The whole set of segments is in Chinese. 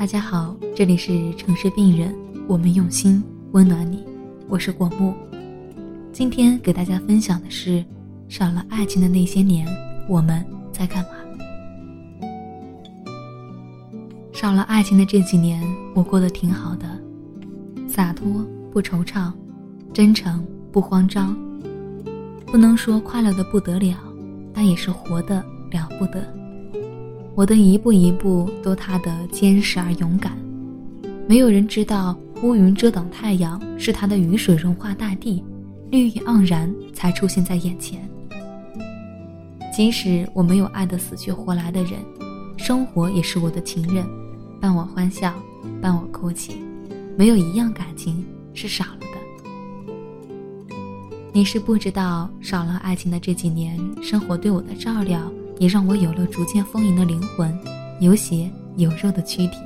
大家好，这里是城市病人，我们用心温暖你，我是果木。今天给大家分享的是，少了爱情的那些年，我们在干嘛？少了爱情的这几年，我过得挺好的，洒脱不惆怅，真诚不慌张。不能说快乐的不得了，但也是活得了不得。我的一步一步都踏得坚实而勇敢。没有人知道乌云遮挡太阳是他的雨水融化大地，绿意盎然才出现在眼前。即使我没有爱得死去活来的人，生活也是我的情人，伴我欢笑，伴我哭泣，没有一样感情是少了的。你是不知道，少了爱情的这几年，生活对我的照料。也让我有了逐渐丰盈的灵魂，有血有肉的躯体。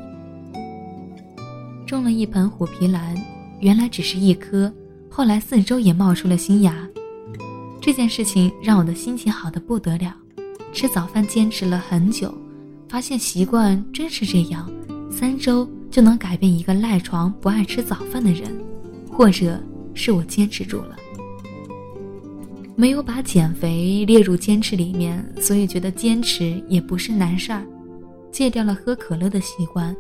种了一盆虎皮兰，原来只是一棵，后来四周也冒出了新芽。这件事情让我的心情好的不得了。吃早饭坚持了很久，发现习惯真是这样，三周就能改变一个赖床不爱吃早饭的人，或者是我坚持住了。没有把减肥列入坚持里面，所以觉得坚持也不是难事儿。戒掉了喝可乐的习惯，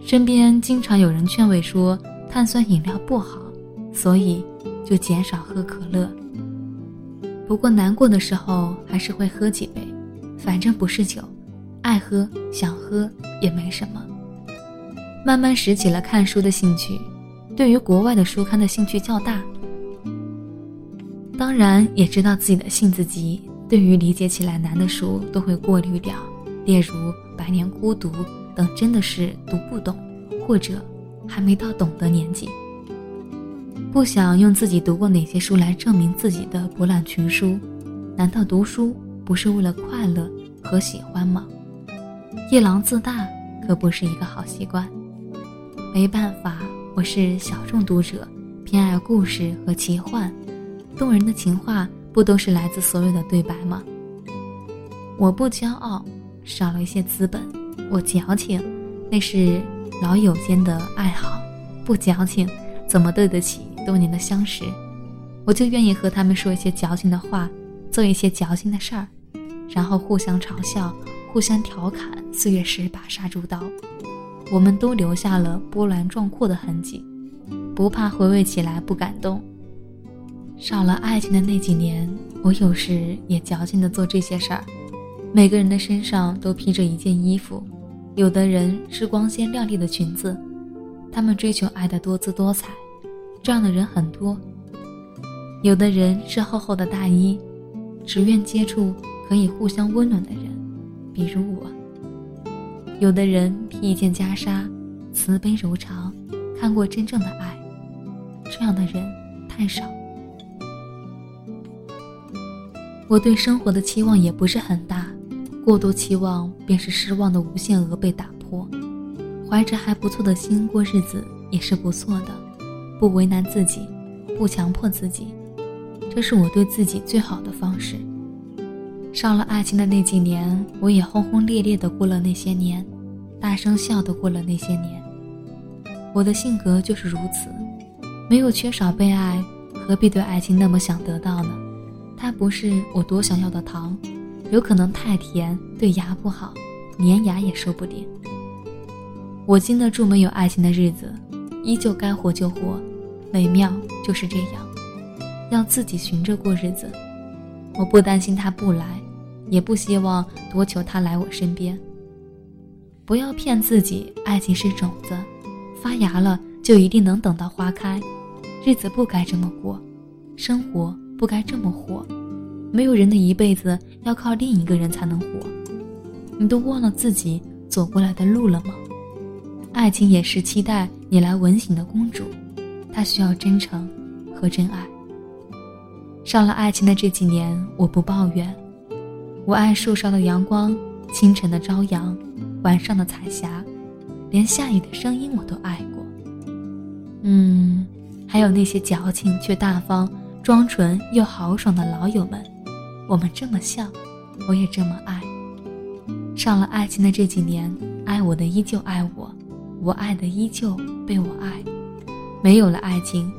身边经常有人劝慰说碳酸饮料不好，所以就减少喝可乐。不过难过的时候还是会喝几杯，反正不是酒，爱喝想喝也没什么。慢慢拾起了看书的兴趣，对于国外的书刊的兴趣较大。当然也知道自己的性子急，对于理解起来难的书都会过滤掉，例如《百年孤独》等，真的是读不懂，或者还没到懂的年纪。不想用自己读过哪些书来证明自己的博览群书，难道读书不是为了快乐和喜欢吗？夜郎自大可不是一个好习惯。没办法，我是小众读者，偏爱故事和奇幻。动人的情话不都是来自所有的对白吗？我不骄傲，少了一些资本；我矫情，那是老友间的爱好。不矫情，怎么对得起多年的相识？我就愿意和他们说一些矫情的话，做一些矫情的事儿，然后互相嘲笑，互相调侃。岁月是把杀猪刀，我们都留下了波澜壮阔的痕迹，不怕回味起来不感动。少了爱情的那几年，我有时也矫情的做这些事儿。每个人的身上都披着一件衣服，有的人是光鲜亮丽的裙子，他们追求爱的多姿多彩，这样的人很多。有的人是厚厚的大衣，只愿接触可以互相温暖的人，比如我。有的人披一件袈裟，慈悲柔肠，看过真正的爱，这样的人太少。我对生活的期望也不是很大，过度期望便是失望的无限额被打破。怀着还不错的心过日子也是不错的，不为难自己，不强迫自己，这是我对自己最好的方式。上了爱情的那几年，我也轰轰烈烈的过了那些年，大声笑的过了那些年。我的性格就是如此，没有缺少被爱，何必对爱情那么想得到呢？它不是我多想要的糖，有可能太甜对牙不好，粘牙也说不定。我经得住没有爱情的日子，依旧该活就活，美妙就是这样，要自己寻着过日子。我不担心他不来，也不希望多求他来我身边。不要骗自己，爱情是种子，发芽了就一定能等到花开。日子不该这么过，生活。不该这么活，没有人的一辈子要靠另一个人才能活。你都忘了自己走过来的路了吗？爱情也是期待你来吻醒的公主，她需要真诚和真爱。上了爱情的这几年，我不抱怨。我爱树梢的阳光，清晨的朝阳，晚上的彩霞，连下雨的声音我都爱过。嗯，还有那些矫情却大方。装纯又豪爽的老友们，我们这么像，我也这么爱。上了爱情的这几年，爱我的依旧爱我，我爱的依旧被我爱，没有了爱情，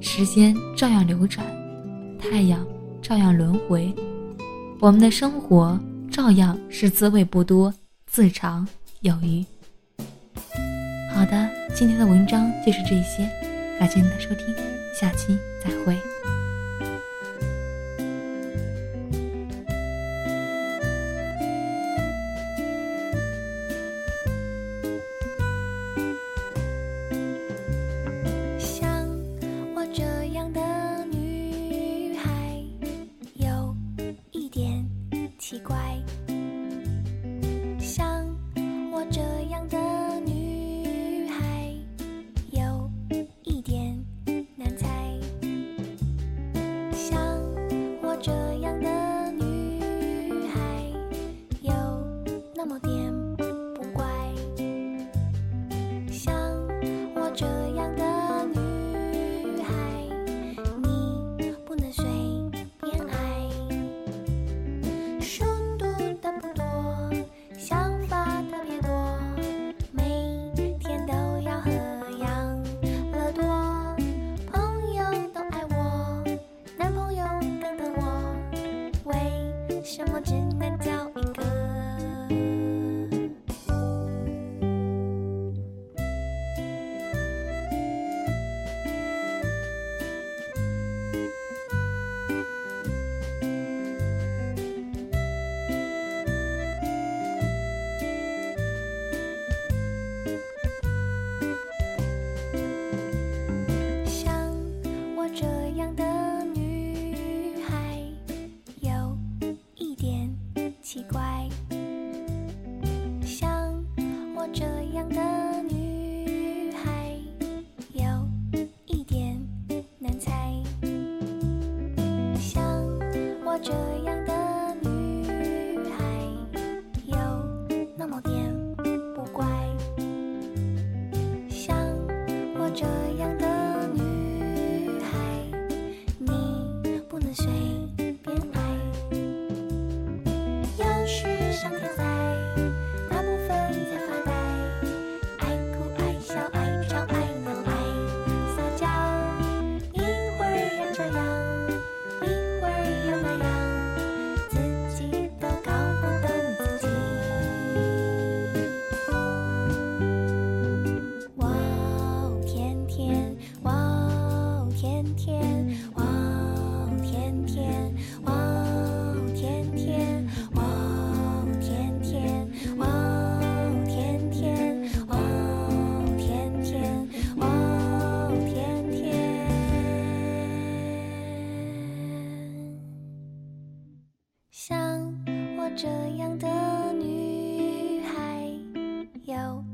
时间照样流转，太阳照样轮回，我们的生活照样是滋味不多，自长有余。好的，今天的文章就是这些，感谢您的收听，下期再会。奇怪。trời 像我这样的女孩有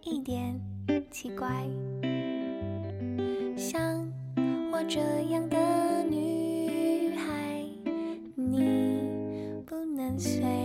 一点奇怪。像我这样的女孩你不能随